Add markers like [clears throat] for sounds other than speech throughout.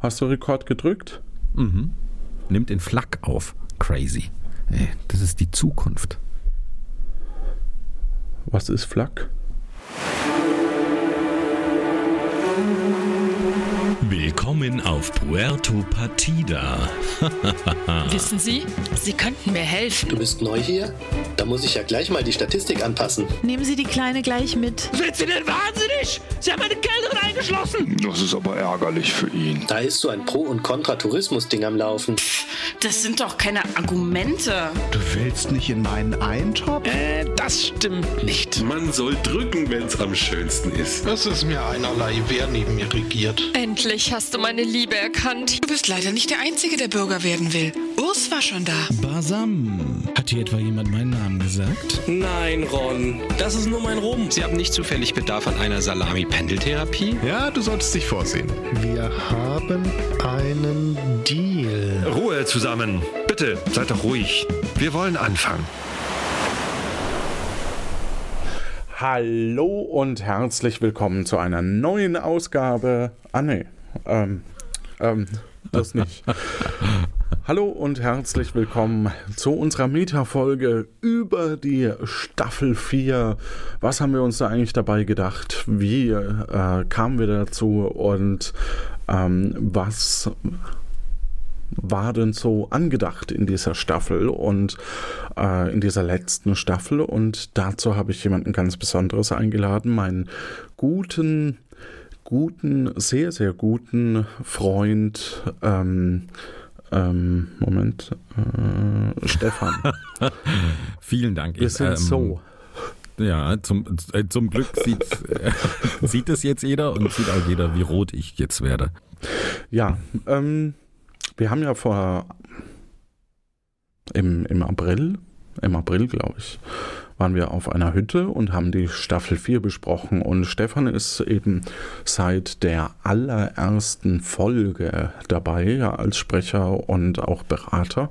Hast du Rekord gedrückt? Mhm. Nimmt den Flak auf. Crazy. Ey, das ist die Zukunft. Was ist Flak? Willkommen auf Puerto Partida. [laughs] Wissen Sie, Sie könnten mir helfen. Du bist neu hier? Da muss ich ja gleich mal die Statistik anpassen. Nehmen Sie die Kleine gleich mit. Sind Sie denn wahnsinnig? Sie haben eine Kellnerin eingeschlossen. Das ist aber ärgerlich für ihn. Da ist so ein Pro- und Kontra-Tourismus-Ding am Laufen. Das sind doch keine Argumente. Du willst nicht in meinen Eintopf? Äh, das stimmt nicht. Man soll drücken, wenn's am schönsten ist. Das ist mir einerlei, wer neben mir regiert. Endlich hast du meine Liebe erkannt. Du bist leider nicht der Einzige, der Bürger werden will. Urs war schon da. Basam. Hat hier etwa jemand meinen Namen gesagt? Nein, Ron. Das ist nur mein Rum. Sie haben nicht zufällig Bedarf an einer Salami-Pendeltherapie? Ja, du solltest dich vorsehen. Wir haben einen Deal. Ruhe zusammen. Bitte, seid doch ruhig. Wir wollen anfangen. Hallo und herzlich willkommen zu einer neuen Ausgabe. Ah, nee. Ähm, ähm, das nicht. [laughs] Hallo und herzlich willkommen zu unserer Meta-Folge über die Staffel 4. Was haben wir uns da eigentlich dabei gedacht? Wie äh, kamen wir dazu und ähm, was war denn so angedacht in dieser Staffel und äh, in dieser letzten Staffel? Und dazu habe ich jemanden ganz Besonderes eingeladen, meinen guten, guten, sehr, sehr guten Freund. Ähm, ähm, Moment, äh, Stefan. [laughs] Vielen Dank. Wir sind ähm, so. Ja, zum, äh, zum Glück sieht, äh, [laughs] sieht es jetzt jeder und sieht auch jeder, wie rot ich jetzt werde. Ja, ähm, wir haben ja vor im, im April, im April glaube ich, waren wir auf einer Hütte und haben die Staffel 4 besprochen. Und Stefan ist eben seit der allerersten Folge dabei, ja, als Sprecher und auch Berater,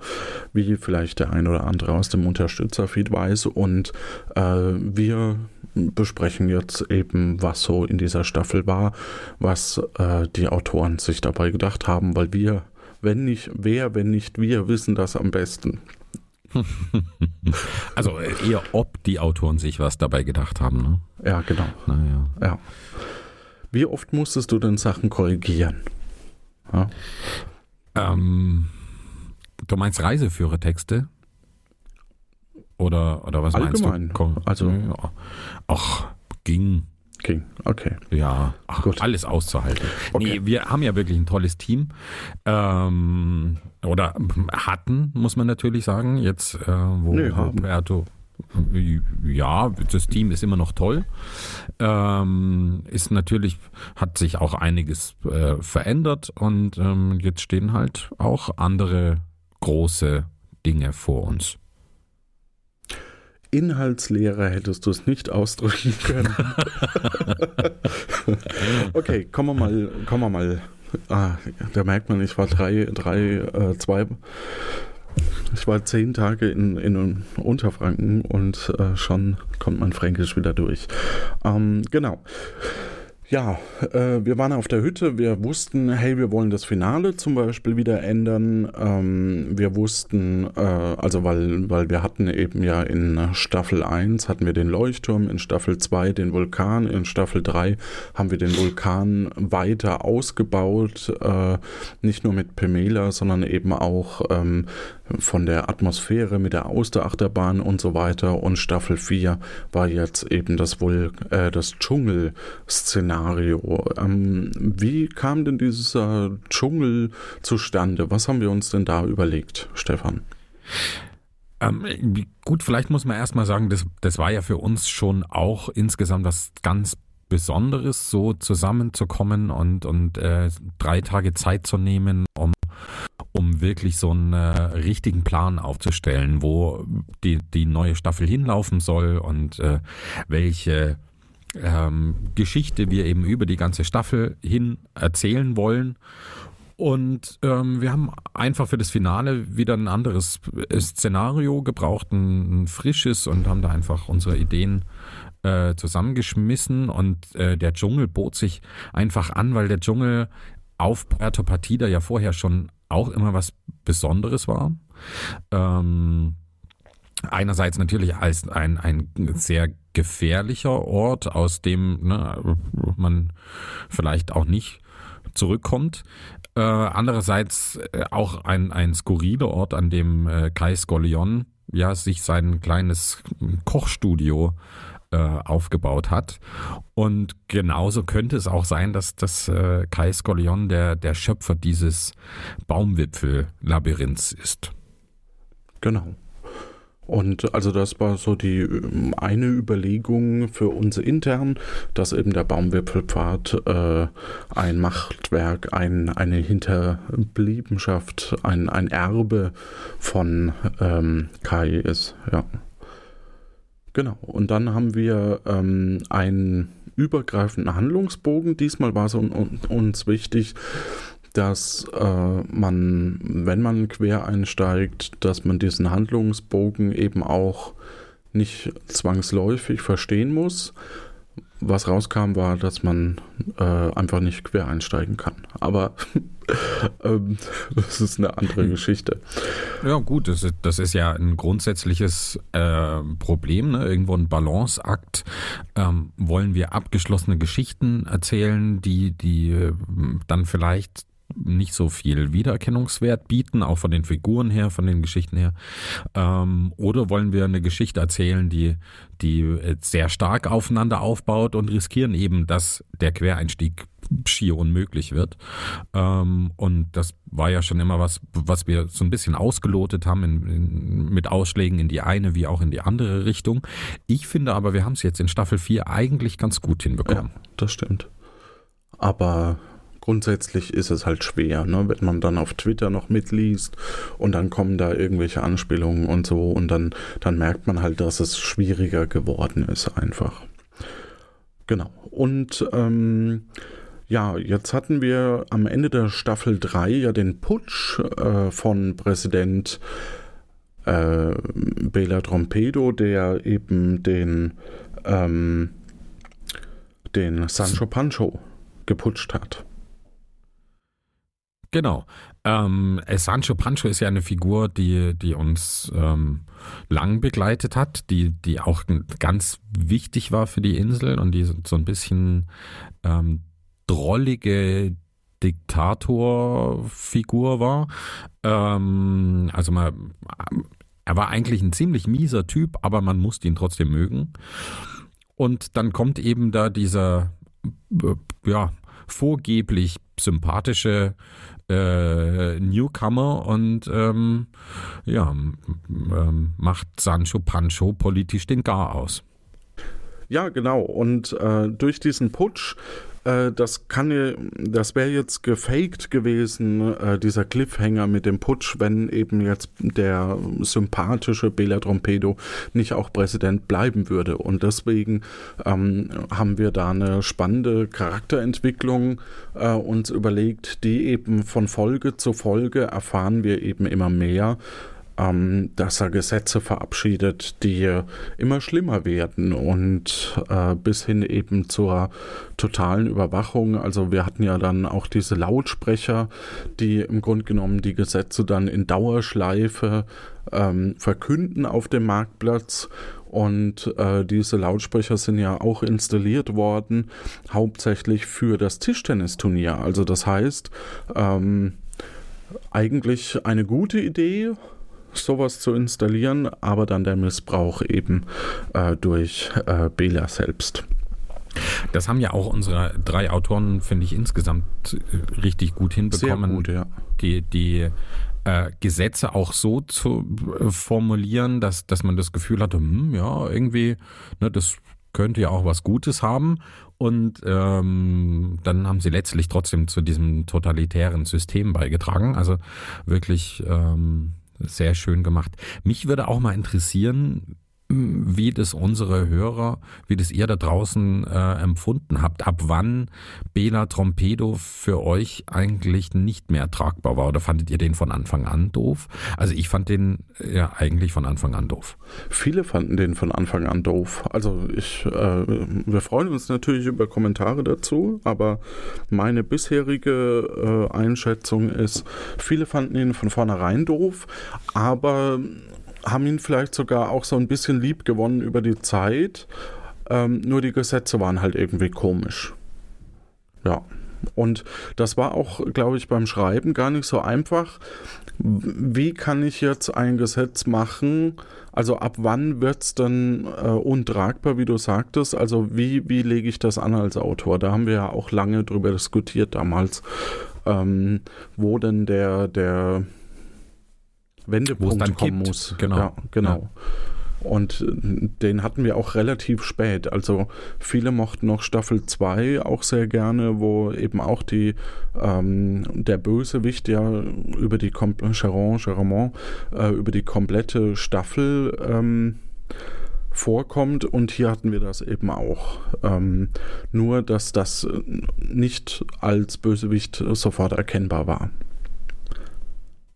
wie vielleicht der ein oder andere aus dem Unterstützerfeed weiß. Und äh, wir besprechen jetzt eben, was so in dieser Staffel war, was äh, die Autoren sich dabei gedacht haben, weil wir, wenn nicht wer, wenn nicht wir, wissen das am besten. [laughs] also eher ob die Autoren sich was dabei gedacht haben. Ne? Ja, genau. Naja. Ja. Wie oft musstest du denn Sachen korrigieren? Ja? Ähm, du meinst Reiseführertexte? Oder, oder was Allgemein. meinst du? Also, ja. ach, ging. Ging, okay. Ja, ach, Gut. alles auszuhalten. Okay. Nee, wir haben ja wirklich ein tolles Team. Ähm, oder hatten, muss man natürlich sagen. Jetzt, äh, wo nee, Roberto. Ja, das Team ist immer noch toll. Ähm, ist natürlich, hat sich auch einiges äh, verändert und ähm, jetzt stehen halt auch andere große Dinge vor uns. Inhaltsleere hättest du es nicht ausdrücken können. [laughs] okay, kommen wir mal, kommen wir mal. Ah, da merkt man, ich war drei, drei, äh, zwei, ich war zehn Tage in, in Unterfranken und äh, schon kommt mein Fränkisch wieder durch. Ähm, genau. Ja, äh, wir waren auf der Hütte, wir wussten, hey, wir wollen das Finale zum Beispiel wieder ändern. Ähm, wir wussten, äh, also weil, weil wir hatten eben ja in Staffel 1 hatten wir den Leuchtturm, in Staffel 2 den Vulkan, in Staffel 3 haben wir den Vulkan weiter ausgebaut, äh, nicht nur mit Pemela, sondern eben auch ähm, von der Atmosphäre mit der Austerachterbahn und so weiter. Und Staffel 4 war jetzt eben das wohl äh, das Dschungel-Szenario Szenario. Ähm, wie kam denn dieser Dschungel zustande? Was haben wir uns denn da überlegt, Stefan? Ähm, gut, vielleicht muss man erstmal sagen, das, das war ja für uns schon auch insgesamt was ganz Besonderes, so zusammenzukommen und, und äh, drei Tage Zeit zu nehmen, um, um wirklich so einen äh, richtigen Plan aufzustellen, wo die, die neue Staffel hinlaufen soll und äh, welche ähm, Geschichte wir eben über die ganze Staffel hin erzählen wollen. Und ähm, wir haben einfach für das Finale wieder ein anderes Szenario gebraucht, ein, ein frisches und haben da einfach unsere Ideen äh, zusammengeschmissen und äh, der Dschungel bot sich einfach an, weil der Dschungel auf Puerto Partida ja vorher schon auch immer was Besonderes war. Ähm, einerseits natürlich als ein, ein sehr gefährlicher Ort, aus dem ne, man vielleicht auch nicht zurückkommt. Äh, andererseits äh, auch ein, ein skurriler Ort, an dem äh, Kai Scollion ja sich sein kleines Kochstudio äh, aufgebaut hat. Und genauso könnte es auch sein, dass das äh, Kai Scollion der, der Schöpfer dieses Baumwipfel-Labyrinths ist. Genau. Und also das war so die ähm, eine Überlegung für uns intern, dass eben der Baumwipfelpfad äh, ein Machtwerk, ein, eine Hinterbliebenschaft, ein, ein Erbe von ähm, Kai ist. Ja. Genau. Und dann haben wir ähm, einen übergreifenden Handlungsbogen. Diesmal war es uns wichtig, dass äh, man, wenn man quer einsteigt, dass man diesen Handlungsbogen eben auch nicht zwangsläufig verstehen muss. Was rauskam, war, dass man äh, einfach nicht quer einsteigen kann. Aber [laughs] ähm, das ist eine andere [laughs] Geschichte. Ja, gut, das ist, das ist ja ein grundsätzliches äh, Problem, ne? irgendwo ein Balanceakt. Ähm, wollen wir abgeschlossene Geschichten erzählen, die, die äh, dann vielleicht nicht so viel Wiedererkennungswert bieten, auch von den Figuren her, von den Geschichten her? Ähm, oder wollen wir eine Geschichte erzählen, die, die sehr stark aufeinander aufbaut und riskieren eben, dass der Quereinstieg schier unmöglich wird. Ähm, und das war ja schon immer was, was wir so ein bisschen ausgelotet haben in, in, mit Ausschlägen in die eine wie auch in die andere Richtung. Ich finde aber, wir haben es jetzt in Staffel 4 eigentlich ganz gut hinbekommen. Ja, das stimmt. Aber grundsätzlich ist es halt schwer, ne? wenn man dann auf Twitter noch mitliest und dann kommen da irgendwelche Anspielungen und so und dann, dann merkt man halt, dass es schwieriger geworden ist einfach. Genau. Und ähm, ja, jetzt hatten wir am Ende der Staffel 3 ja den Putsch äh, von Präsident äh, Bela Trompedo, der eben den, ähm, den Sancho Pancho geputscht hat. Genau. Ähm, Sancho Pancho ist ja eine Figur, die, die uns ähm, lang begleitet hat, die, die auch ganz wichtig war für die Insel und die so ein bisschen ähm, drollige Diktatorfigur war. Ähm, also man, er war eigentlich ein ziemlich mieser Typ, aber man musste ihn trotzdem mögen. Und dann kommt eben da dieser, äh, ja, vorgeblich sympathische äh, Newcomer und ähm, ja, ähm, macht Sancho Pancho politisch den Gar aus. Ja, genau. Und äh, durch diesen Putsch äh, das kann das wäre jetzt gefaked gewesen, äh, dieser Cliffhanger mit dem Putsch, wenn eben jetzt der sympathische Bela Trompedo nicht auch Präsident bleiben würde. Und deswegen ähm, haben wir da eine spannende Charakterentwicklung äh, uns überlegt, die eben von Folge zu Folge erfahren wir eben immer mehr ähm, dass er Gesetze verabschiedet, die immer schlimmer werden und äh, bis hin eben zur totalen Überwachung. Also wir hatten ja dann auch diese Lautsprecher, die im Grunde genommen die Gesetze dann in Dauerschleife ähm, verkünden auf dem Marktplatz. Und äh, diese Lautsprecher sind ja auch installiert worden, hauptsächlich für das Tischtennisturnier. Also das heißt, ähm, eigentlich eine gute Idee, sowas zu installieren, aber dann der Missbrauch eben äh, durch äh, Bela selbst. Das haben ja auch unsere drei Autoren, finde ich, insgesamt äh, richtig gut hinbekommen. Sehr gut, ja. Die, die äh, Gesetze auch so zu äh, formulieren, dass, dass man das Gefühl hatte, hm, ja, irgendwie, ne, das könnte ja auch was Gutes haben. Und ähm, dann haben sie letztlich trotzdem zu diesem totalitären System beigetragen. Also wirklich ähm, sehr schön gemacht. Mich würde auch mal interessieren, wie das unsere Hörer, wie das ihr da draußen äh, empfunden habt. Ab wann Bela Trompedo für euch eigentlich nicht mehr tragbar war? Oder fandet ihr den von Anfang an doof? Also ich fand den ja eigentlich von Anfang an doof. Viele fanden den von Anfang an doof. Also ich, äh, wir freuen uns natürlich über Kommentare dazu, aber meine bisherige äh, Einschätzung ist, viele fanden ihn von vornherein doof, aber haben ihn vielleicht sogar auch so ein bisschen lieb gewonnen über die Zeit. Ähm, nur die Gesetze waren halt irgendwie komisch. Ja. Und das war auch, glaube ich, beim Schreiben gar nicht so einfach. Wie kann ich jetzt ein Gesetz machen? Also ab wann wird es dann äh, untragbar, wie du sagtest? Also wie, wie lege ich das an als Autor? Da haben wir ja auch lange drüber diskutiert damals, ähm, wo denn der, der Wendepunkt kommen kippt. muss. Genau. Ja, genau. Ja. Und äh, den hatten wir auch relativ spät. Also viele mochten noch Staffel 2 auch sehr gerne, wo eben auch die ähm, der Bösewicht ja über die Charon, Charamont, äh, über die komplette Staffel ähm, vorkommt und hier hatten wir das eben auch. Ähm, nur, dass das nicht als Bösewicht sofort erkennbar war.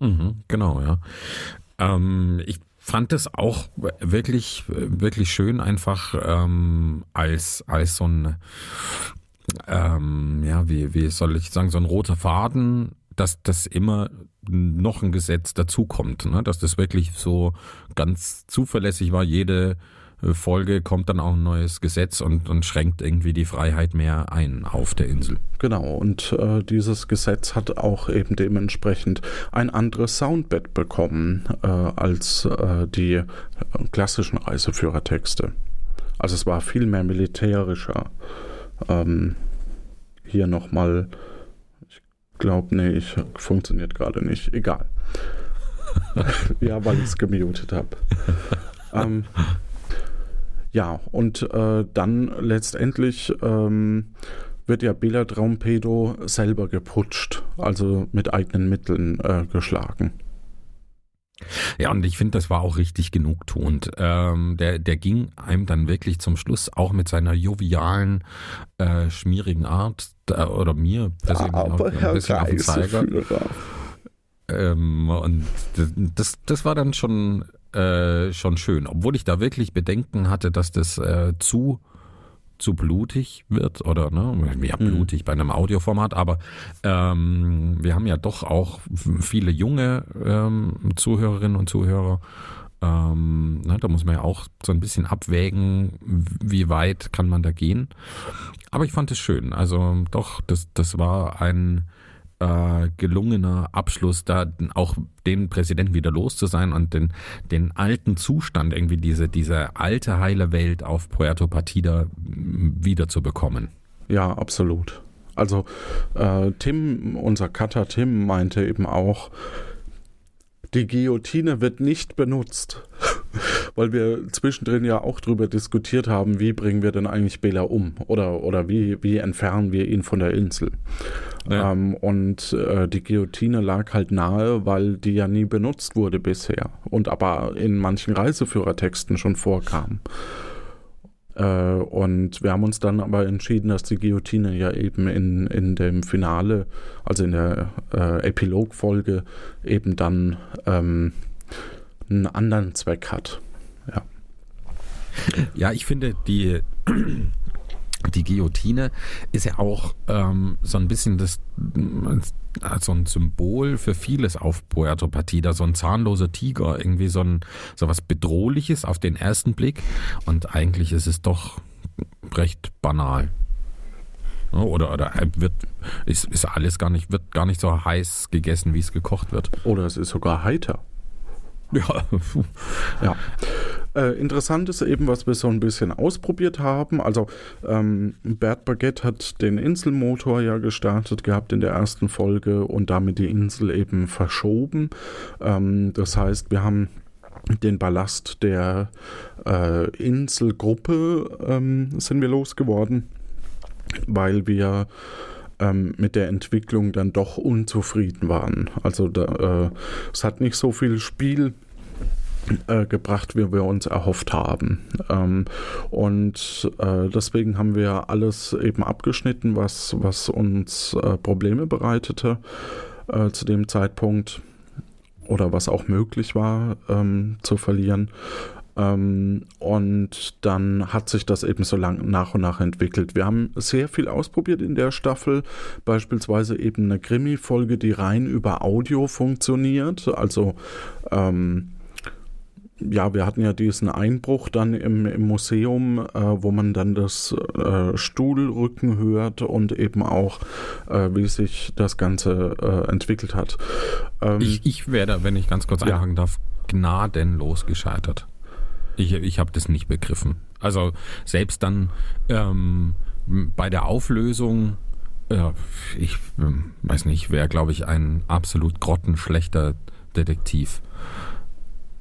Mhm, genau, ja. Ähm, ich fand es auch wirklich, wirklich schön, einfach ähm, als, als so ein, ähm, ja, wie, wie soll ich sagen, so ein roter Faden, dass das immer noch ein Gesetz dazukommt, ne? dass das wirklich so ganz zuverlässig war, jede Folge kommt dann auch ein neues Gesetz und, und schränkt irgendwie die Freiheit mehr ein auf der Insel. Genau, und äh, dieses Gesetz hat auch eben dementsprechend ein anderes Soundbett bekommen äh, als äh, die klassischen Reiseführertexte. Also es war viel mehr militärischer. Ähm, hier nochmal, ich glaube, nee, ich funktioniert gerade nicht. Egal. [laughs] ja, weil ich es gemutet habe. ähm, ja, und äh, dann letztendlich ähm, wird ja Bela Traumpedo selber geputscht, also mit eigenen Mitteln äh, geschlagen. Ja, und ich finde, das war auch richtig genugtuend. Ähm, der, der ging einem dann wirklich zum Schluss auch mit seiner jovialen, äh, schmierigen Art, äh, oder mir persönlich Aber auch ein bisschen auf den Zeiger. Ähm, und das, das war dann schon äh, schon schön. Obwohl ich da wirklich Bedenken hatte, dass das äh, zu zu blutig wird oder ne, ja mhm. blutig bei einem Audioformat, aber ähm, wir haben ja doch auch viele junge ähm, Zuhörerinnen und Zuhörer. Ähm, ne, da muss man ja auch so ein bisschen abwägen, wie weit kann man da gehen. Aber ich fand es schön. Also doch, das, das war ein äh, gelungener Abschluss, da auch den Präsidenten wieder los zu sein und den, den alten Zustand, irgendwie diese, diese alte heile Welt auf Puerto Partida wieder zu bekommen. Ja, absolut. Also äh, Tim, unser Cutter Tim meinte eben auch, die Guillotine wird nicht benutzt. [laughs] Weil wir zwischendrin ja auch darüber diskutiert haben, wie bringen wir denn eigentlich Bela um? Oder, oder wie, wie entfernen wir ihn von der Insel? Ja. Ähm, und äh, die Guillotine lag halt nahe, weil die ja nie benutzt wurde bisher und aber in manchen Reiseführertexten schon vorkam. Äh, und wir haben uns dann aber entschieden, dass die Guillotine ja eben in, in dem Finale, also in der äh, Epilogfolge, eben dann ähm, einen anderen Zweck hat. Ja. Ja, ich finde, die [clears throat] die Guillotine ist ja auch ähm, so ein bisschen das so ein Symbol für vieles auf Puerto Partida, so ein zahnloser Tiger, irgendwie so ein so was bedrohliches auf den ersten Blick und eigentlich ist es doch recht banal. Oder, oder wird, ist, ist alles gar nicht, wird gar nicht so heiß gegessen, wie es gekocht wird. Oder es ist sogar heiter. Ja. [laughs] ja. Äh, interessant ist eben, was wir so ein bisschen ausprobiert haben. Also ähm, Bert Baguette hat den Inselmotor ja gestartet gehabt in der ersten Folge und damit die Insel eben verschoben. Ähm, das heißt, wir haben den Ballast der äh, Inselgruppe ähm, sind wir losgeworden, weil wir ähm, mit der Entwicklung dann doch unzufrieden waren. Also da, äh, es hat nicht so viel Spiel äh, gebracht, wie wir uns erhofft haben. Ähm, und äh, deswegen haben wir alles eben abgeschnitten, was, was uns äh, Probleme bereitete äh, zu dem Zeitpunkt oder was auch möglich war ähm, zu verlieren. Ähm, und dann hat sich das eben so lang nach und nach entwickelt. Wir haben sehr viel ausprobiert in der Staffel, beispielsweise eben eine Krimi-Folge, die rein über Audio funktioniert. Also ähm, ja, wir hatten ja diesen Einbruch dann im, im Museum, äh, wo man dann das äh, Stuhlrücken hört und eben auch, äh, wie sich das Ganze äh, entwickelt hat. Ähm, ich, ich werde, wenn ich ganz kurz ja. einhaken darf, gnadenlos gescheitert. Ich, ich habe das nicht begriffen. Also selbst dann ähm, bei der Auflösung, äh, ich weiß nicht, wäre, glaube ich, ein absolut grottenschlechter Detektiv.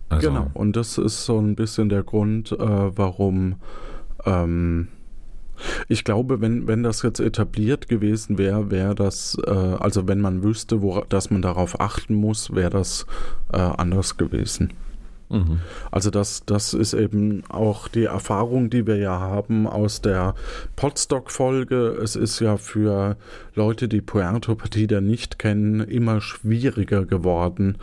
Also genau, und das ist so ein bisschen der Grund, äh, warum ähm, ich glaube, wenn, wenn das jetzt etabliert gewesen wäre, wäre das, äh, also wenn man wüsste, wo, dass man darauf achten muss, wäre das äh, anders gewesen. Mhm. Also das, das ist eben auch die Erfahrung, die wir ja haben aus der Podstock-Folge. Es ist ja für Leute, die Puerto Partida nicht kennen, immer schwieriger geworden,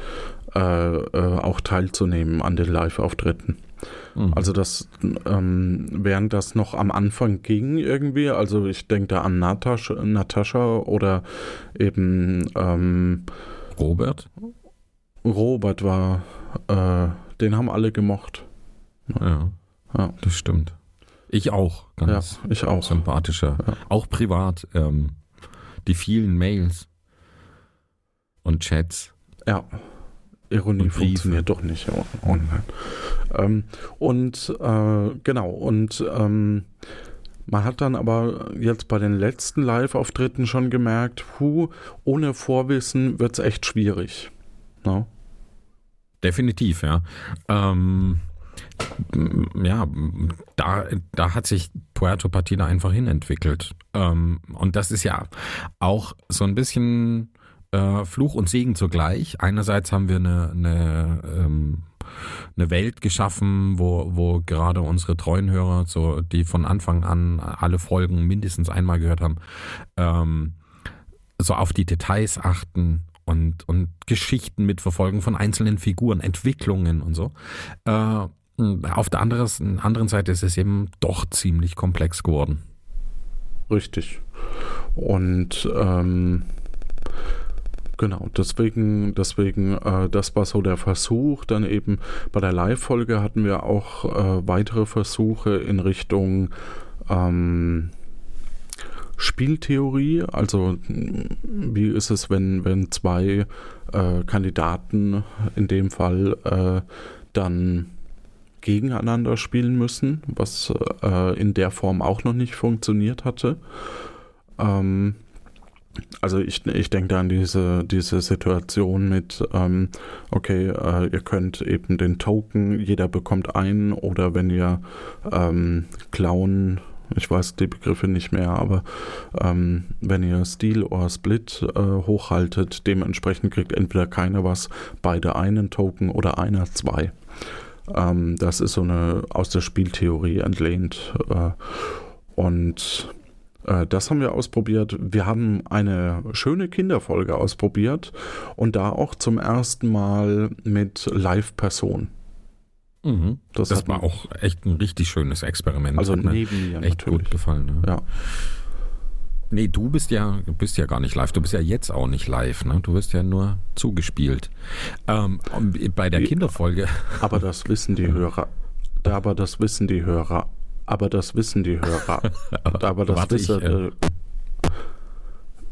äh, äh, auch teilzunehmen an den Live-Auftritten. Mhm. Also das, ähm, während das noch am Anfang ging irgendwie, also ich denke da an Natascha, Natascha oder eben ähm, Robert. Robert war, äh, den haben alle gemocht. Ja, ja. das stimmt. Ich auch, ganz ja, ich auch. sympathischer. Ja. Auch privat. Ähm, die vielen Mails und Chats. Ja. Ironie funktioniert doch nicht online. Ähm, und äh, genau, und ähm, man hat dann aber jetzt bei den letzten Live-Auftritten schon gemerkt, hu, ohne Vorwissen wird es echt schwierig. No? Definitiv, ja. Ähm, ja, da, da hat sich Puerto Partida einfach hinentwickelt. Ähm, und das ist ja auch so ein bisschen äh, Fluch und Segen zugleich. Einerseits haben wir eine, eine, ähm, eine Welt geschaffen, wo, wo gerade unsere treuen Hörer, so, die von Anfang an alle Folgen mindestens einmal gehört haben, ähm, so auf die Details achten und, und Geschichten mitverfolgen von einzelnen Figuren, Entwicklungen und so. Äh, auf der anderen, Seite ist es eben doch ziemlich komplex geworden. Richtig. Und ähm, Genau, deswegen, deswegen, äh, das war so der Versuch. Dann eben bei der Live-Folge hatten wir auch äh, weitere Versuche in Richtung ähm, Spieltheorie. Also wie ist es, wenn, wenn zwei äh, Kandidaten in dem Fall äh, dann gegeneinander spielen müssen, was äh, in der Form auch noch nicht funktioniert hatte. Ähm, also ich, ich denke da an diese, diese Situation mit, ähm, okay, äh, ihr könnt eben den Token, jeder bekommt einen oder wenn ihr ähm, klauen, ich weiß die Begriffe nicht mehr, aber ähm, wenn ihr Steal oder Split äh, hochhaltet, dementsprechend kriegt entweder keiner was, beide einen Token oder einer zwei. Ähm, das ist so eine aus der Spieltheorie entlehnt. Äh, und äh, das haben wir ausprobiert. Wir haben eine schöne Kinderfolge ausprobiert und da auch zum ersten Mal mit Live-Person. Mhm. Das, das war auch echt ein richtig schönes Experiment. Also neben mir echt natürlich. gut gefallen. Ja. ja. Nee, du bist ja, bist ja gar nicht live. Du bist ja jetzt auch nicht live, ne? Du wirst ja nur zugespielt. Ähm, bei der Kinderfolge. [laughs] Aber das wissen die Hörer. Aber das wissen die Hörer [laughs] aber das wissen die Hörer. aber das wissen äh,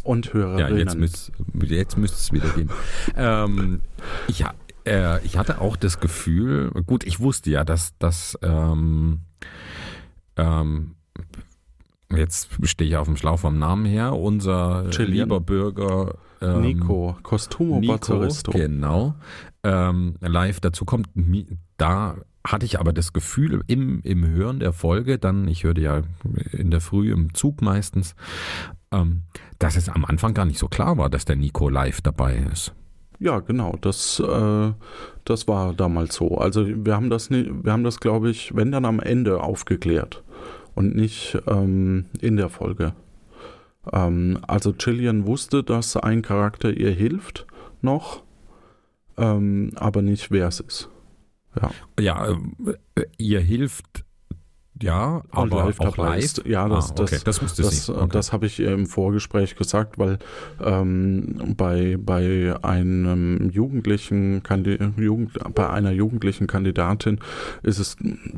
und Hörerinnen. Ja, jetzt, müsst, jetzt müsste es wieder gehen. [laughs] ähm, ja, äh, ich hatte auch das Gefühl, gut, ich wusste ja, dass das ähm, ähm, jetzt stehe ich auf dem Schlauch vom Namen her, unser Chilean. lieber Bürger ähm, Nico, Costumo Nico, Genau. Ähm, live dazu kommt, da hatte ich aber das Gefühl im, im Hören der Folge, dann, ich hörte ja in der Früh im Zug meistens, ähm, dass es am Anfang gar nicht so klar war, dass der Nico live dabei ist. Ja, genau. Das, äh, das war damals so. Also wir haben das, wir haben das, glaube ich, wenn dann am Ende aufgeklärt und nicht ähm, in der Folge. Ähm, also Chillian wusste, dass ein Charakter ihr hilft noch, ähm, aber nicht wer es ist. Ja, ja äh, ihr hilft ja, aber live auch live. Ja, das, ah, okay. das, das, wusste das, okay. das habe ich im Vorgespräch gesagt, weil ähm, bei, bei einem jugendlichen Jugend, bei einer jugendlichen Kandidatin ist es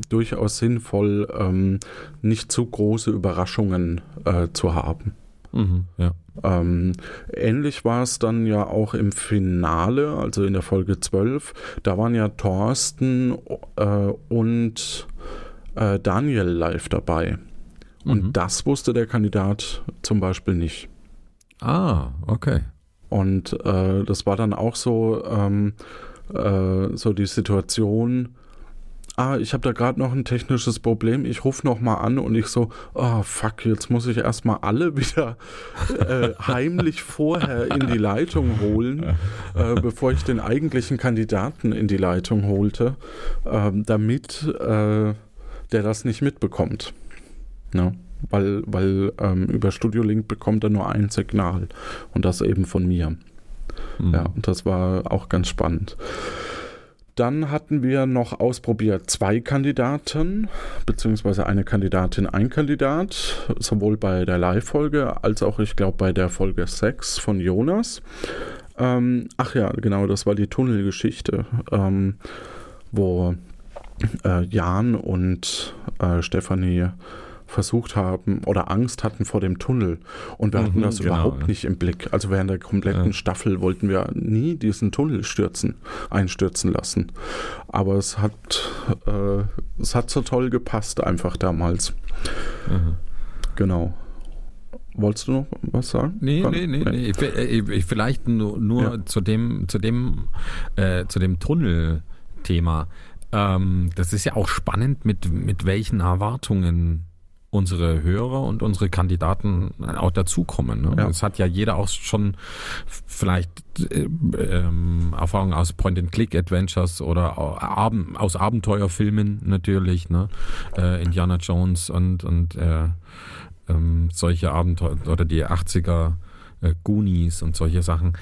durchaus sinnvoll, ähm, nicht zu große Überraschungen äh, zu haben. Mhm, ja. Ähm, ähnlich war es dann ja auch im Finale, also in der Folge 12. Da waren ja Thorsten äh, und äh, Daniel live dabei. Und mhm. das wusste der Kandidat zum Beispiel nicht. Ah, okay. Und äh, das war dann auch so, ähm, äh, so die Situation, ah, ich habe da gerade noch ein technisches Problem, ich rufe nochmal an und ich so, oh fuck, jetzt muss ich erstmal alle [laughs] wieder äh, heimlich vorher in die Leitung holen, äh, bevor ich den eigentlichen Kandidaten in die Leitung holte, ähm, damit äh, der das nicht mitbekommt. Ne? Weil, weil ähm, über Studio Link bekommt er nur ein Signal und das eben von mir. Mhm. Ja, und das war auch ganz spannend. Dann hatten wir noch ausprobiert zwei Kandidaten, beziehungsweise eine Kandidatin, ein Kandidat, sowohl bei der Live-Folge als auch, ich glaube, bei der Folge 6 von Jonas. Ähm, ach ja, genau, das war die Tunnelgeschichte, ähm, wo äh, Jan und äh, Stefanie versucht haben oder Angst hatten vor dem Tunnel. Und wir mhm, hatten das genau, überhaupt ja. nicht im Blick. Also während der kompletten ja. Staffel wollten wir nie diesen Tunnel stürzen, einstürzen lassen. Aber es hat, äh, es hat so toll gepasst einfach damals. Mhm. Genau. Wolltest du noch was sagen? Nee, nee, nee, nee. Ich, ich, vielleicht nur, nur ja. zu dem, zu dem, äh, zu dem Tunnelthema. Ähm, das ist ja auch spannend, mit, mit welchen Erwartungen unsere Hörer und unsere Kandidaten auch dazukommen. Ne? Ja. Hat ja jeder auch schon vielleicht äh, ähm, Erfahrungen aus Point-and-Click-Adventures oder aus Abenteuerfilmen natürlich, ne? Äh, Indiana Jones und, und äh, ähm, solche Abenteuer oder die 80er äh, Goonies und solche Sachen.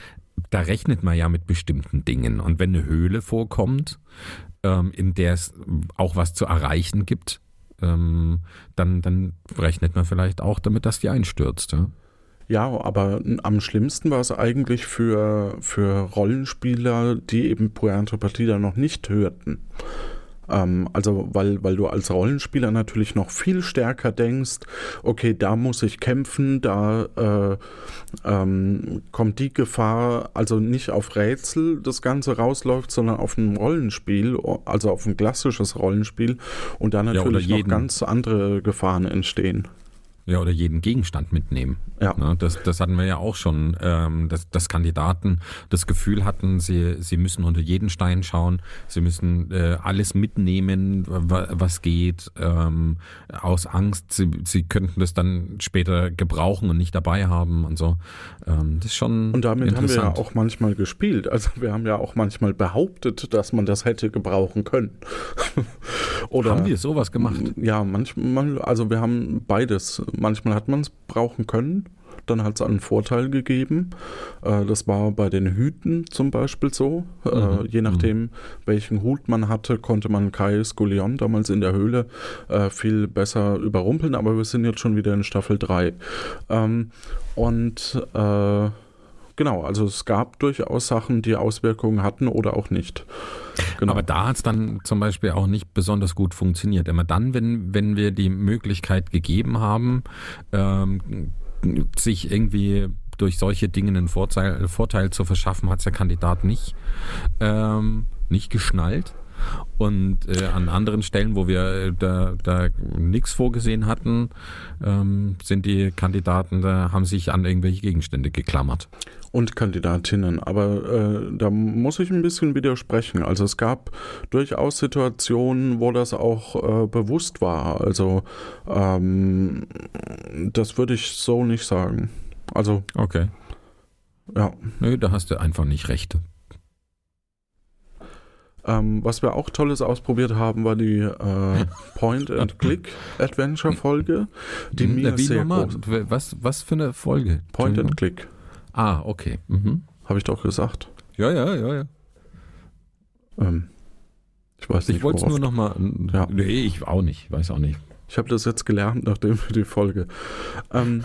Da rechnet man ja mit bestimmten Dingen. Und wenn eine Höhle vorkommt, ähm, in der es auch was zu erreichen gibt, ähm, dann, dann rechnet man vielleicht auch damit, dass die einstürzt. Ja? Ja, aber am schlimmsten war es eigentlich für, für Rollenspieler, die eben Puerto Partida noch nicht hörten. Ähm, also, weil, weil du als Rollenspieler natürlich noch viel stärker denkst, okay, da muss ich kämpfen, da äh, ähm, kommt die Gefahr, also nicht auf Rätsel das Ganze rausläuft, sondern auf ein Rollenspiel, also auf ein klassisches Rollenspiel und da natürlich ja, noch ganz andere Gefahren entstehen. Ja, oder jeden Gegenstand mitnehmen. Ja. Ne, das, das hatten wir ja auch schon, ähm, dass, dass Kandidaten das Gefühl hatten, sie, sie müssen unter jeden Stein schauen, sie müssen äh, alles mitnehmen, was geht, ähm, aus Angst, sie, sie könnten das dann später gebrauchen und nicht dabei haben und so. Ähm, das ist schon Und damit haben wir ja auch manchmal gespielt. Also wir haben ja auch manchmal behauptet, dass man das hätte gebrauchen können. [laughs] Oder, haben wir sowas gemacht? Ja, manchmal, also wir haben beides manchmal hat man es brauchen können. Dann hat es einen Vorteil gegeben. Äh, das war bei den Hüten zum Beispiel so. Äh, mhm. je nachdem, mhm. welchen Hut man hatte, konnte man Kai Skullion damals in der Höhle äh, viel besser überrumpeln. Aber wir sind jetzt schon wieder in Staffel 3. Ähm, und genau, also es gab durchaus Sachen, die Auswirkungen hatten oder auch nicht. Genau. Aber da hat es dann zum Beispiel auch nicht besonders gut funktioniert. Immer dann, wenn, wenn wir die Möglichkeit gegeben haben, ähm, sich irgendwie durch solche Dinge einen Vorteil, Vorteil zu verschaffen, hat der Kandidat nicht, ähm, nicht geschnallt. Und äh, an anderen Stellen, wo wir äh, da, da nichts vorgesehen hatten, ähm, sind die Kandidaten, da haben sich an irgendwelche Gegenstände geklammert. Und Kandidatinnen, aber äh, da muss ich ein bisschen widersprechen. Also es gab durchaus Situationen, wo das auch äh, bewusst war. Also ähm, das würde ich so nicht sagen. Also okay. Ja. Nö, da hast du einfach nicht recht. Ähm, was wir auch Tolles ausprobiert haben, war die äh, [laughs] Point-and-Click-Adventure-Folge, die mir Wie sehr nochmal? groß... Was, was für eine Folge? Point-and-Click, Ah, okay. Mhm. habe ich doch gesagt. Ja, ja, ja, ja. Ähm, ich weiß nicht, Ich wollte es nur nochmal. Ja. Nee, ich auch nicht. Weiß auch nicht. Ich habe das jetzt gelernt, nachdem wir die Folge ähm,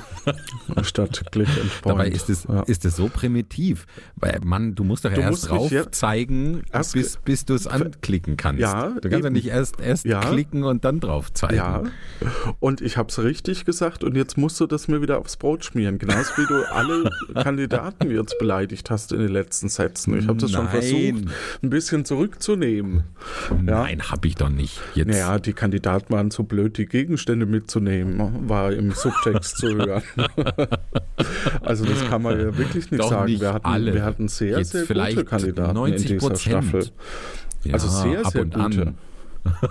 statt Click and Point. Dabei ist es, ja. ist es so primitiv. Weil man, du musst doch Du erst drauf zeigen, Erst- bis, bis du es anklicken kannst. Ja, du kannst ja eben. nicht erst, erst Ja. klicken und dann drauf zeigen. Ja, und ich habe es richtig gesagt und jetzt musst du das mir wieder aufs Brot schmieren. Genauso wie du alle [laughs] Kandidaten jetzt beleidigt hast in den letzten Sätzen. Ich habe das schon Nein. versucht, ein bisschen zurückzunehmen. Ja. Nein, hab ich doch nicht. Jetzt. Naja, die Kandidaten waren zu blöd, die Gegenstände mitzunehmen, war im Subtext zu hören. [laughs] also das kann man ja wirklich nicht Doch sagen. nicht wir, hatten, alle. wir hatten sehr, Jetzt sehr vielleicht gute Kandidaten 90 in dieser Staffel. Ja, also sehr, sehr und gute. an. [laughs]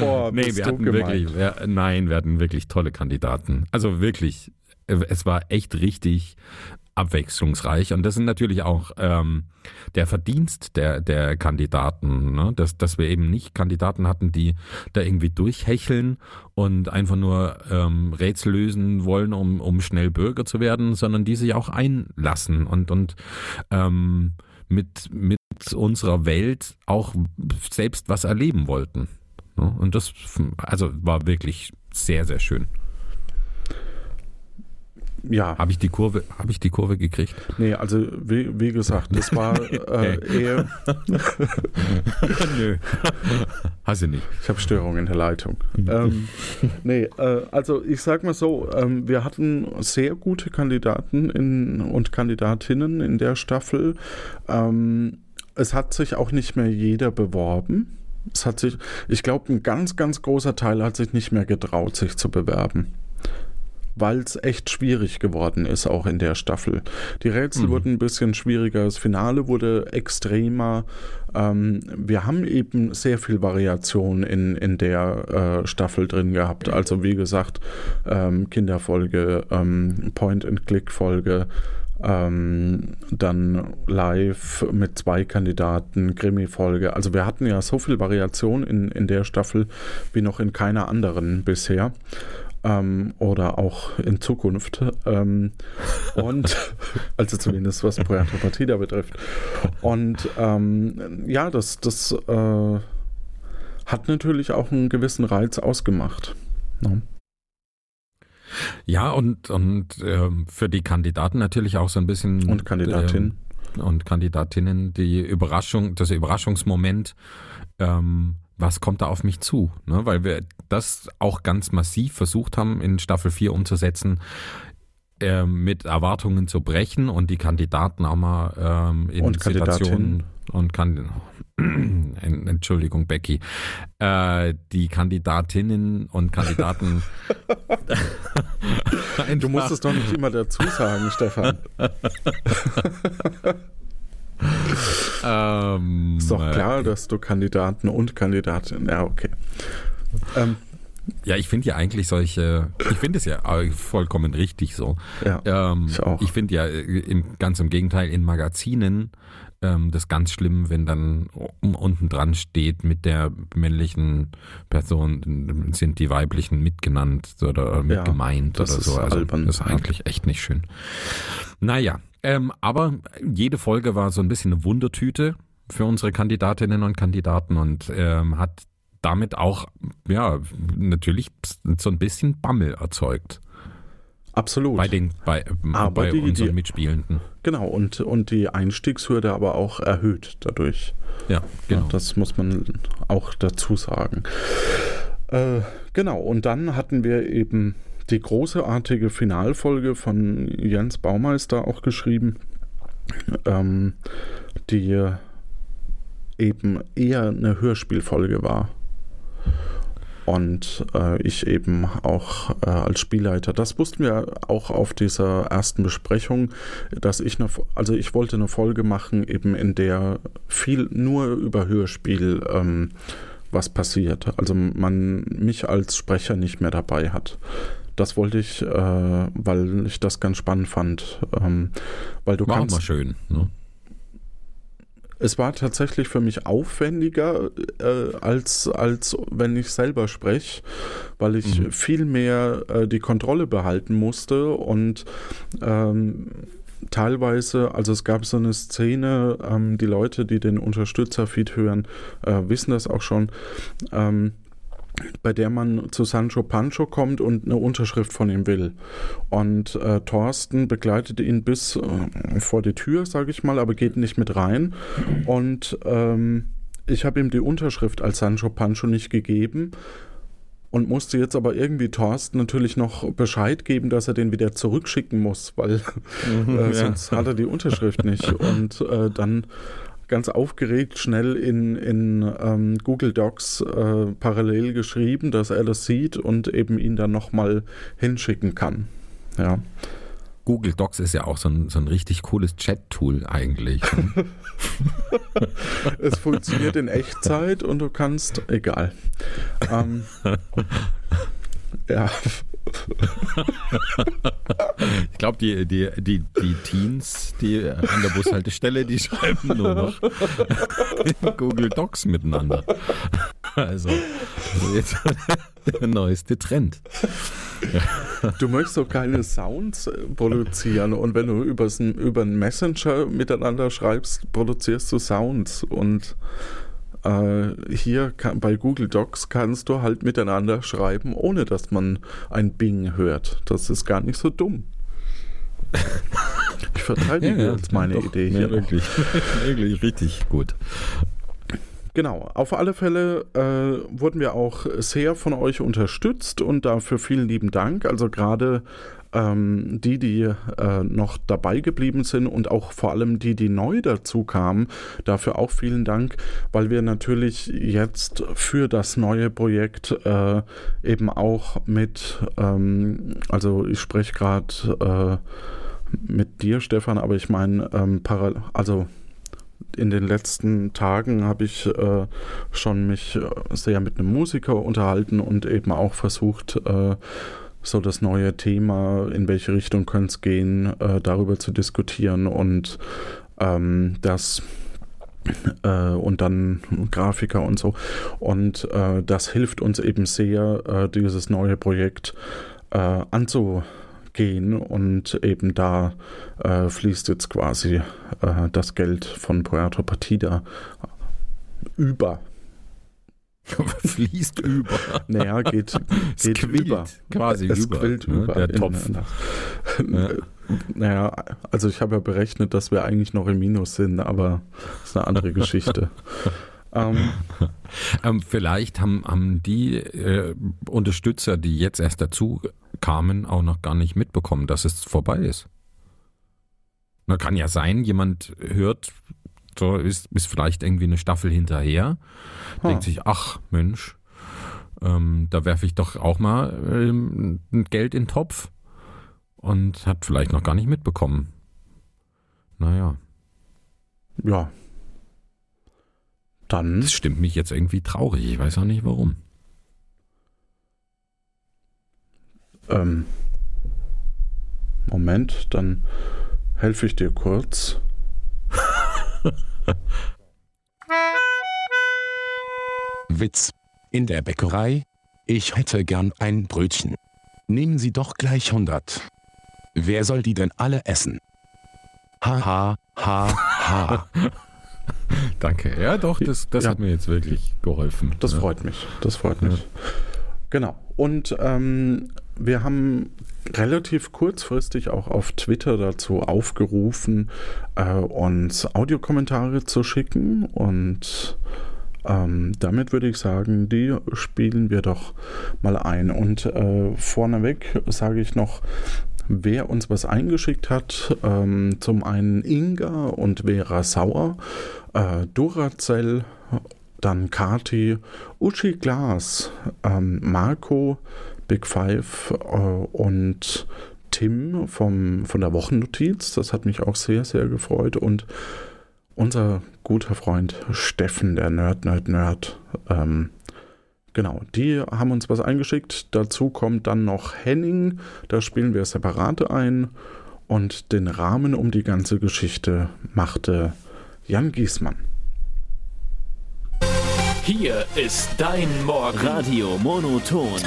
Boah, Nee, wir hatten wirklich, wir, nein, wir hatten wirklich tolle Kandidaten. Also wirklich, es war echt richtig abwechslungsreich und das sind natürlich auch ähm, der Verdienst der, der Kandidaten, ne? dass, dass wir eben nicht Kandidaten hatten, die da irgendwie durchhecheln und einfach nur ähm, Rätsel lösen wollen, um, um schnell Bürger zu werden, sondern die sich auch einlassen und, und ähm, mit, mit unserer Welt auch selbst was erleben wollten. Ne? Und das also war wirklich sehr, sehr schön. Ja. Habe ich die Kurve, habe ich die Kurve gekriegt? Nee, also wie, wie gesagt, das war [laughs] äh, eher. [laughs] Nö. Hast du nicht. Ich habe Störungen in der Leitung. ähm, nee, äh, also ich sag mal so, ähm, wir hatten sehr gute Kandidaten in, und Kandidatinnen in der Staffel. Ähm, es hat sich auch nicht mehr jeder beworben. Es hat sich, ich glaube, ein ganz, ganz großer Teil hat sich nicht mehr getraut, sich zu bewerben weil es echt schwierig geworden ist, auch in der Staffel. Die Rätsel Mhm. wurden ein bisschen schwieriger, das Finale wurde extremer. Ähm, wir haben eben sehr viel Variation in, in der äh, Staffel drin gehabt. Also wie gesagt, ähm, Kinderfolge, ähm, Point-and-Click-Folge, ähm, dann live mit zwei Kandidaten, Krimi-Folge. Also wir hatten ja so viel Variation in, in der Staffel wie noch in keiner anderen bisher ähm, oder auch in Zukunft. Ähm, [laughs] und also zumindest was Puerto Partida betrifft. Und ähm, ja, das, das äh, hat natürlich auch einen gewissen Reiz ausgemacht. Ne? Ja, und, und ähm, für die Kandidaten natürlich auch so ein bisschen. Und Kandidatinnen. Ähm, und Kandidatinnen die Überraschung, das Überraschungsmoment, ähm, was kommt da auf mich zu? Ne? Weil wir das auch ganz massiv versucht haben, in Staffel 4 umzusetzen, äh, mit Erwartungen zu brechen und die Kandidaten auch mal ähm, in Und Situationen und kann [clears throat] Entschuldigung, Becky, äh, die Kandidatinnen und Kandidaten. [laughs] du musst es doch nicht immer dazu sagen, Stefan. [laughs] ähm, ist doch klar, dass du Kandidaten und Kandidatinnen. Ja, okay. Ähm, ja, ich finde ja eigentlich solche, ich finde es ja vollkommen richtig so. Ja, ähm, ich auch. Ich finde ja im, ganz im Gegenteil in Magazinen ähm, das ganz schlimm, wenn dann unten dran steht, mit der männlichen Person sind die weiblichen mitgenannt oder mitgemeint ja, oder so. Also, albern. das ist eigentlich echt nicht schön. Naja, ähm, aber jede Folge war so ein bisschen eine Wundertüte für unsere Kandidatinnen und Kandidaten und ähm, hat damit auch, ja, natürlich so ein bisschen Bammel erzeugt. Absolut. Bei den, bei, aber bei die, unseren die, Mitspielenden. Genau, und, und die Einstiegshürde aber auch erhöht dadurch. Ja, genau. Ja, das muss man auch dazu sagen. Äh, genau, und dann hatten wir eben die großartige Finalfolge von Jens Baumeister auch geschrieben, ähm, die eben eher eine Hörspielfolge war und äh, ich eben auch äh, als Spielleiter. Das wussten wir auch auf dieser ersten Besprechung, dass ich eine, also ich wollte eine Folge machen, eben in der viel nur über Hörspiel ähm, was passiert. Also man mich als Sprecher nicht mehr dabei hat. Das wollte ich, äh, weil ich das ganz spannend fand. Ähm, weil du War kannst, mal schön. Ne? es war tatsächlich für mich aufwendiger, äh, als, als wenn ich selber spreche, weil ich mhm. viel mehr äh, die Kontrolle behalten musste und ähm, teilweise, also es gab so eine Szene, ähm, die Leute, die den Unterstützerfeed hören, äh, wissen das auch schon. Ähm, bei der man zu Sancho Pancho kommt und eine Unterschrift von ihm will. Und äh, Thorsten begleitet ihn bis äh, vor die Tür, sage ich mal, aber geht nicht mit rein. Und ähm, ich habe ihm die Unterschrift als Sancho Pancho nicht gegeben und musste jetzt aber irgendwie Thorsten natürlich noch Bescheid geben, dass er den wieder zurückschicken muss, weil mhm, äh, sonst ja. hat er die Unterschrift nicht. Und äh, dann ganz aufgeregt schnell in, in ähm, Google Docs äh, parallel geschrieben, dass er das sieht und eben ihn dann nochmal hinschicken kann. Ja. Google Docs ist ja auch so ein, so ein richtig cooles Chat-Tool eigentlich. Ne? [laughs] [laughs] es funktioniert in Echtzeit und du kannst, egal. Ähm, [laughs] ja. [laughs] ich glaube, die, die, die, die Teens, die an der Bushaltestelle, die schreiben nur noch [laughs] Google Docs miteinander. Also, also jetzt [laughs] der neueste Trend. Du möchtest doch keine Sounds äh, produzieren und wenn du über einen Messenger miteinander schreibst, produzierst du Sounds und äh, hier kann, bei Google Docs kannst du halt miteinander schreiben, ohne dass man ein Bing hört. Das ist gar nicht so dumm. Ich verteidige ja, ja, jetzt meine doch, Idee hier. Wirklich, [laughs] wirklich richtig gut. Genau, auf alle Fälle äh, wurden wir auch sehr von euch unterstützt und dafür vielen lieben Dank. Also gerade ähm, die, die äh, noch dabei geblieben sind und auch vor allem die, die neu dazu kamen. Dafür auch vielen Dank, weil wir natürlich jetzt für das neue Projekt äh, eben auch mit, ähm, also ich spreche gerade äh, mit dir, Stefan, aber ich meine, ähm, also in den letzten Tagen habe ich äh, schon mich äh, sehr mit einem Musiker unterhalten und eben auch versucht, äh, so das neue Thema, in welche Richtung könnte es gehen, äh, darüber zu diskutieren und ähm, das äh, und dann Grafiker und so. Und äh, das hilft uns eben sehr, äh, dieses neue Projekt äh, anzugehen und eben da äh, fließt jetzt quasi das Geld von Puerto Partida über [laughs] fließt über. Naja, geht, [laughs] geht quillt, über. Quasi es über. quillt ne, über. Der Topf. [laughs] Ja. Naja, also ich habe ja berechnet, dass wir eigentlich noch im Minus sind, aber das ist eine andere Geschichte. ähm, ähm, vielleicht haben, haben die äh, Unterstützer, die jetzt erst dazu kamen, auch noch gar nicht mitbekommen, dass es vorbei ist. Na, kann ja sein, jemand hört so ist, ist vielleicht irgendwie eine Staffel hinterher, hm. denkt sich, ach Mensch, ähm, da werfe ich doch auch mal ähm, Geld in den Topf und hat vielleicht noch gar nicht mitbekommen. Naja. Ja. Dann. Das stimmt mich jetzt irgendwie traurig. Ich weiß auch nicht warum. Ähm, Moment, dann helfe ich dir kurz. Witz. In der Bäckerei? Ich hätte gern ein Brötchen. Nehmen Sie doch gleich 100. Wer soll die denn alle essen? Ha ha ha ha. [laughs] Danke. Ja, doch, das, das ja. hat mir jetzt wirklich geholfen. Das ja. freut mich. Das freut mich. Ja. Genau. Und ähm, wir haben relativ kurzfristig auch auf Twitter dazu aufgerufen, äh, uns Audiokommentare zu schicken und ähm, damit würde ich sagen, die spielen wir doch mal ein. Und äh, vorneweg sage ich noch, wer uns was eingeschickt hat. Ähm, zum einen Inga und Vera Sauer, äh, Duracell, dann Kati, Uschi Glas, ähm, Marco, Big Five äh, und Tim vom, von der Wochennotiz. Das hat mich auch sehr, sehr gefreut. Und unser guter Freund Steffen, der Nerd, Nerd, Nerd. Ähm, genau, die haben uns was eingeschickt. Dazu kommt dann noch Henning. Da spielen wir separate ein. Und den Rahmen um die ganze Geschichte machte Jan Giesmann. Hier ist dein Morgen. Radio Monoton.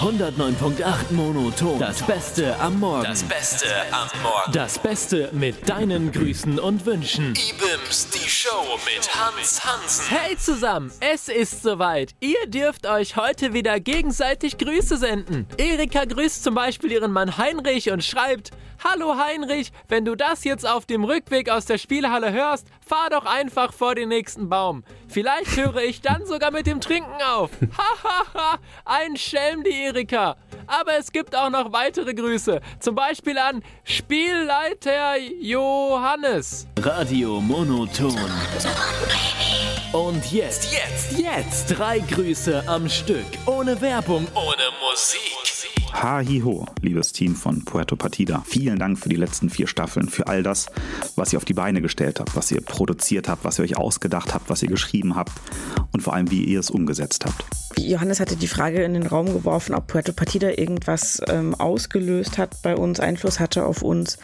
109.8 Monoton. Das Beste am Morgen. Das Beste am Morgen. Das Beste mit deinen Grüßen und Wünschen. Ibims, die Show mit Hans Hansen. Hey zusammen, es ist soweit. Ihr dürft euch heute wieder gegenseitig Grüße senden. Erika grüßt zum Beispiel ihren Mann Heinrich und schreibt: Hallo Heinrich, wenn du das jetzt auf dem Rückweg aus der Spielhalle hörst, fahr doch einfach vor den nächsten Baum. Vielleicht höre ich dann sogar mit dem Trinken auf. [laughs] Hahaha, ein Schelm die Erika. Aber es gibt auch noch weitere Grüße. Zum Beispiel an Spielleiter Johannes. Radio Monoton. Und jetzt, jetzt, jetzt drei Grüße am Stück. Ohne Werbung, ohne Musik. Ha, hi, ho, liebes Team von Puerto Partida. Vielen Dank für die letzten vier Staffeln, für all das, was ihr auf die Beine gestellt habt, was ihr produziert habt, was ihr euch ausgedacht habt, was ihr geschrieben habt und vor allem, wie ihr es umgesetzt habt. Johannes hatte die Frage in den Raum geworfen, ob Puerto Partida irgendwas ähm, ausgelöst hat bei uns, Einfluss hatte auf uns.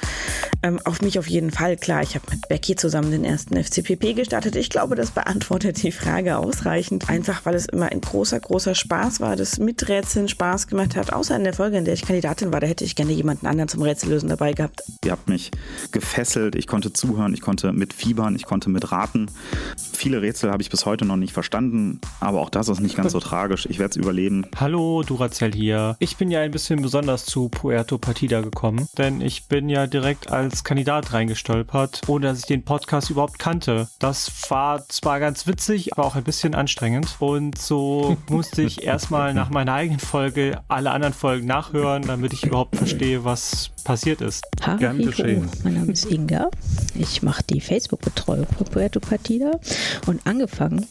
Ähm, auf mich auf jeden Fall. Klar, ich habe mit Becky zusammen den ersten FCPP gestartet. Ich glaube, das beantwortet die Frage ausreichend. Einfach, weil es immer ein großer, großer Spaß war, das Miträtseln Spaß gemacht hat. Außer in der Folge, in der ich Kandidatin war, da hätte ich gerne jemanden anderen zum Rätsellösen dabei gehabt. Ihr habt mich gefesselt, ich konnte zuhören, ich konnte mitfiebern, ich konnte mitraten. Viele Rätsel habe ich bis heute noch nicht verstanden, aber auch das ist nicht ganz so tragisch. Ich werde es überleben. Hallo, Duracell hier. Ich bin ja ein bisschen besonders zu Puerto Partida gekommen, denn ich bin ja direkt als Kandidat reingestolpert, ohne dass ich den Podcast überhaupt kannte. Das war zwar ganz witzig, aber auch ein bisschen anstrengend. Und so [laughs] musste ich erstmal nach meiner eigenen Folge alle anderen Folgen nachhören, damit ich überhaupt verstehe, was passiert ist. Ha, Gern geschehen. Mein Name ist Inga. Ich mache die Facebook-Betreuung für Puerto Partida und angefangen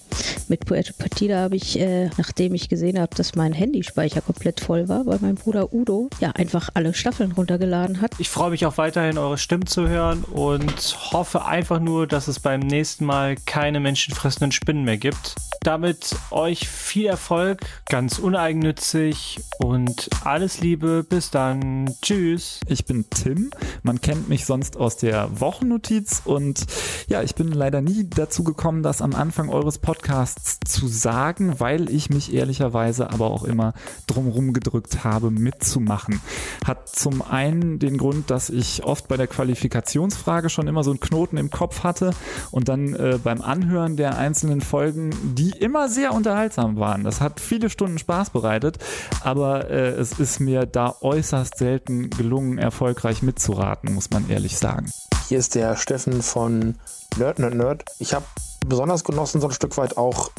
mit Puerto Partida habe ich, äh, nachdem ich gesehen habe, dass mein Handyspeicher komplett voll war, weil mein Bruder Udo ja einfach alle Staffeln runtergeladen hat. Ich freue mich auch weiterhin, eure Stimmen zu hören und hoffe einfach nur, dass es beim nächsten Mal keine menschenfressenden Spinnen mehr gibt. Damit euch viel Erfolg, ganz uneigennützig und alles Liebe. Bis dann. Tschüss. Ich bin Tim. Man kennt mich sonst aus der Wochennotiz und ja, ich bin leider nie dazu gekommen, das am Anfang eures Podcasts zu sagen, weil ich mich ehrlicherweise aber auch immer drumherum gedrückt habe, mitzumachen. Hat zum einen den Grund, dass ich oft bei der Qualifikationsfrage schon immer so einen Knoten im Kopf hatte und dann äh, beim Anhören der einzelnen Folgen, die immer sehr unterhaltsam waren. Das hat viele Stunden Spaß bereitet, aber äh, es ist mir da äußerst selten gelungen, erfolgreich mitzuraten, muss man ehrlich sagen. Hier ist der Steffen von Nerd Nerd Nerd. Ich habe besonders genossen, so ein Stück weit auch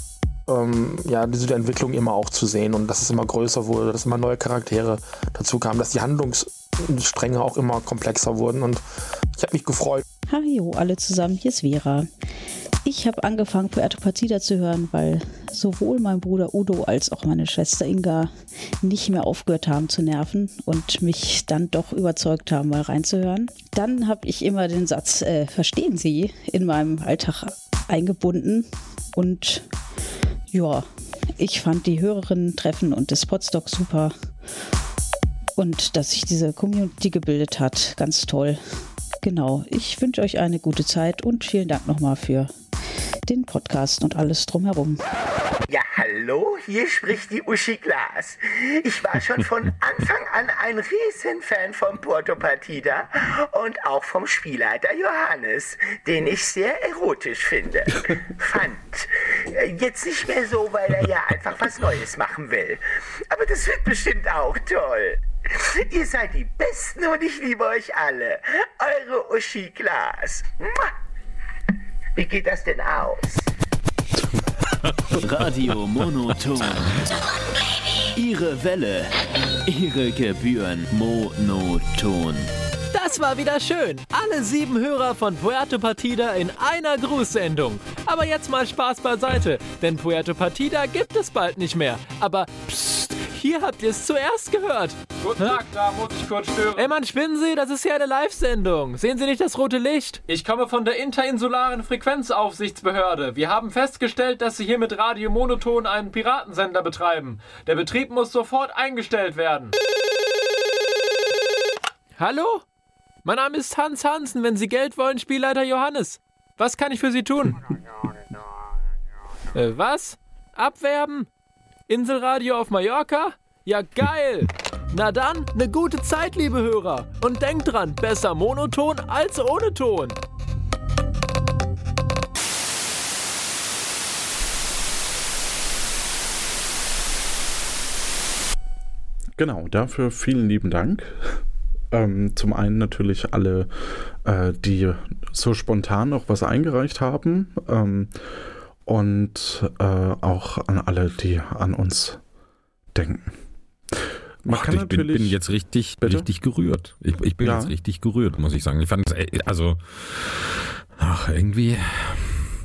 ähm, ja, diese Entwicklung immer auch zu sehen und dass es immer größer wurde, dass immer neue Charaktere dazu kamen, dass die Handlungsstränge auch immer komplexer wurden und ich habe mich gefreut. Hallo alle zusammen, hier ist Vera. Ich habe angefangen, Puerto Partida zu hören, weil sowohl mein Bruder Udo als auch meine Schwester Inga nicht mehr aufgehört haben zu nerven und mich dann doch überzeugt haben, mal reinzuhören. Dann habe ich immer den Satz, äh, verstehen Sie, in meinem Alltag eingebunden und ja, ich fand die Hörerinnen-Treffen und das Podstock super und dass sich diese Community gebildet hat, ganz toll. Genau, ich wünsche euch eine gute Zeit und vielen Dank nochmal für den Podcast und alles drumherum. Ja, hallo, hier spricht die Uschi Glas. Ich war schon von [laughs] Anfang an ein Riesenfan von Porto Partida und auch vom Spielleiter Johannes, den ich sehr erotisch finde. Fand. Jetzt nicht mehr so, weil er ja einfach was Neues machen will. Aber das wird bestimmt auch toll. [laughs] Ihr seid die Besten und ich liebe euch alle. Eure Uschi Glas. Wie geht das denn aus? [laughs] Radio Monoton. Ihre Welle, Ihre Gebühren monoton. Das war wieder schön. Alle sieben Hörer von Puerto Partida in einer Grußsendung. Aber jetzt mal Spaß beiseite, denn Puerto Partida gibt es bald nicht mehr. Aber psst, hier habt ihr es zuerst gehört. Guten Tag, da muss ich kurz stören. Ey Mann, spinnen Sie, das ist hier eine Live-Sendung. Sehen Sie nicht das rote Licht? Ich komme von der Interinsularen Frequenzaufsichtsbehörde. Wir haben festgestellt, dass Sie hier mit Radio Monoton einen Piratensender betreiben. Der Betrieb muss sofort eingestellt werden. Hallo? Mein Name ist Hans Hansen. Wenn Sie Geld wollen, Spielleiter Johannes. Was kann ich für Sie tun? [laughs] äh, was? Abwerben? Inselradio auf Mallorca? Ja, geil! Na dann, eine gute Zeit, liebe Hörer. Und denkt dran, besser monoton als ohne Ton. Genau, dafür vielen lieben Dank. Ähm, zum einen natürlich alle, äh, die so spontan noch was eingereicht haben. Ähm, und äh, auch an alle, die an uns denken. Man Ach, kann ich natürlich, bin, bin jetzt richtig, richtig gerührt. Ich, ich bin ja. jetzt richtig gerührt, muss ich sagen. Ich fand es, äh, also, ach, irgendwie,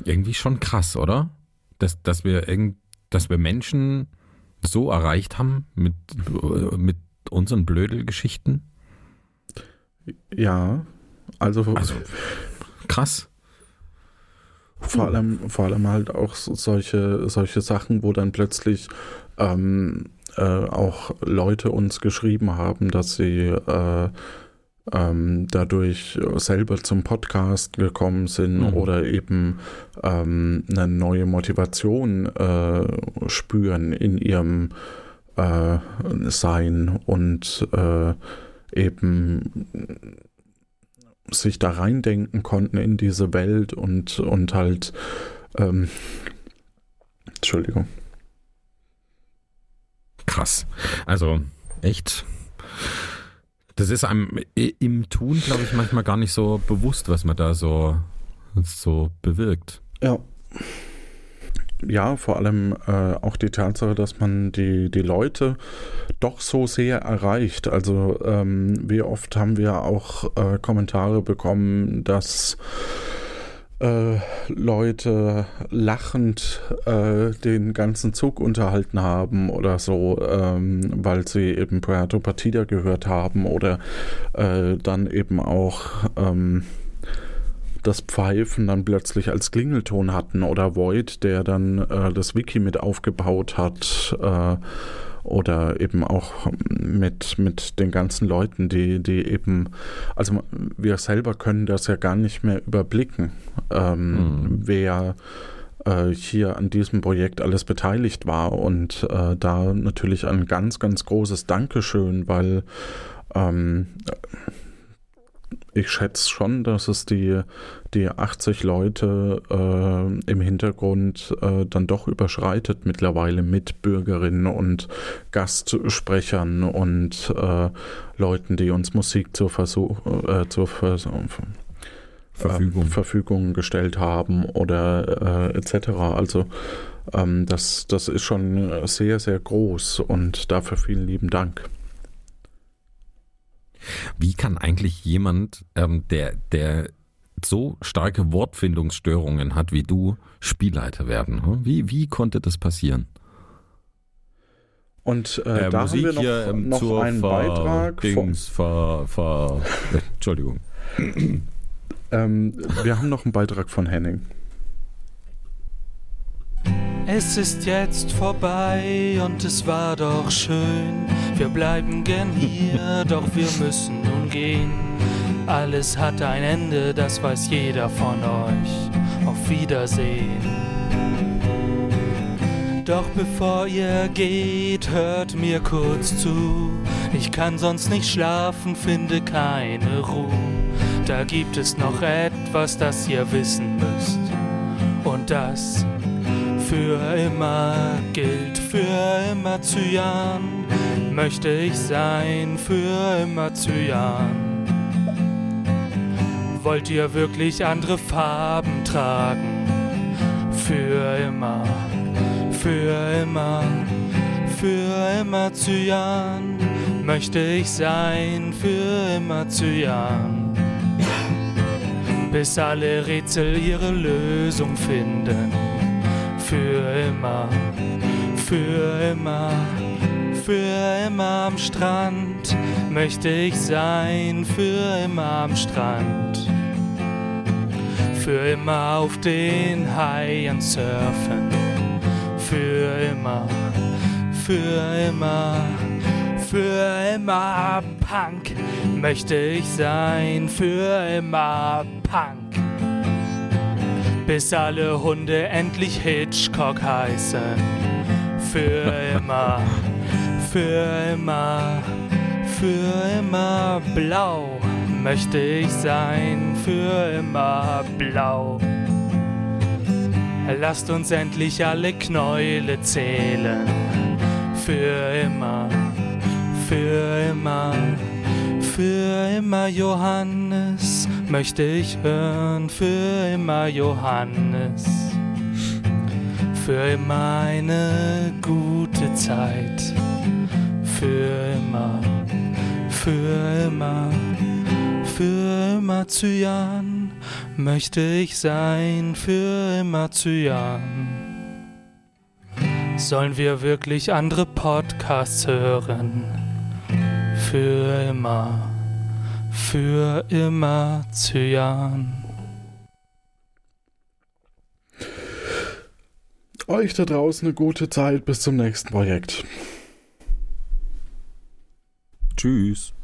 irgendwie schon krass, oder? Dass, dass wir irgend, dass wir Menschen so erreicht haben mit, mit unseren Blödelgeschichten. Ja, also, also krass. Vor allem, vor allem halt auch solche, solche Sachen, wo dann plötzlich ähm, äh, auch Leute uns geschrieben haben, dass sie äh, ähm, dadurch selber zum Podcast gekommen sind mhm. oder eben ähm, eine neue Motivation äh, spüren in ihrem äh, Sein und äh, eben sich da reindenken konnten in diese Welt und, und halt ähm, Entschuldigung. Krass. Also echt. Das ist einem im Tun, glaube ich, manchmal gar nicht so bewusst, was man da so, so bewirkt. Ja. Ja, vor allem äh, auch die Tatsache, dass man die, die Leute doch so sehr erreicht. Also ähm, wie oft haben wir auch äh, Kommentare bekommen, dass äh, Leute lachend äh, den ganzen Zug unterhalten haben oder so, ähm, weil sie eben Puerto Partida gehört haben oder äh, dann eben auch ähm, das Pfeifen dann plötzlich als Klingelton hatten oder Void, der dann äh, das Wiki mit aufgebaut hat äh, oder eben auch mit, mit den ganzen Leuten, die, die eben, also wir selber können das ja gar nicht mehr überblicken, ähm, mhm. wer äh, hier an diesem Projekt alles beteiligt war und äh, da natürlich ein ganz, ganz großes Dankeschön, weil ähm, ich schätze schon, dass es die, die 80 Leute äh, im Hintergrund äh, dann doch überschreitet mittlerweile mit Bürgerinnen und Gastsprechern und äh, Leuten, die uns Musik zur, Versuch, äh, zur Vers Verfügung. Verfügung gestellt haben oder äh, etc. Also ähm, das, das ist schon sehr, sehr groß und dafür vielen lieben Dank. Wie kann eigentlich jemand, ähm, der, der so starke Wortfindungsstörungen hat wie du, Spielleiter werden? Hm? Wie, wie konnte das passieren? Und äh, äh, da Musik haben wir noch, hier, ähm, noch einen Ver Beitrag. Dings, ver, ver, Entschuldigung. ähm, wir haben noch einen Beitrag von Henning. Es ist jetzt vorbei und es war doch schön. Wir bleiben gern hier, [laughs] doch wir müssen nun gehen. Alles hat ein Ende, das weiß jeder von euch. Auf Wiedersehen. Doch bevor ihr geht, hört mir kurz zu. Ich kann sonst nicht schlafen, finde keine Ruhe. Da gibt es noch etwas, das ihr wissen müsst. Und das für immer gilt, für immer Cyan, möchte ich sein, für immer Cyan. Wollt ihr wirklich andere Farben tragen? Für immer, für immer, für immer Cyan, möchte ich sein, für immer Cyan. Bis alle Rätsel ihre Lösung finden für immer, für immer, für immer am Strand. Möchte ich sein, für immer am Strand. Für immer auf den Haien surfen, für immer, für immer, für immer Punk. Möchte ich sein, für immer Punk. Bis alle Hunde endlich Hitchcock heißen. Für [laughs] immer, für immer, für immer blau möchte ich sein, für immer blau. Lasst uns endlich alle Knäule zählen, für immer, für immer, für immer Johannes möchte ich hören, für immer Johannes. Für immer eine gute Zeit, für immer, für immer, für immer Cyan möchte ich sein, für immer Cyan. Sollen wir wirklich andere Podcasts hören? Für immer, für immer Cyan. Euch da draußen eine gute Zeit bis zum nächsten Projekt. Tschüss.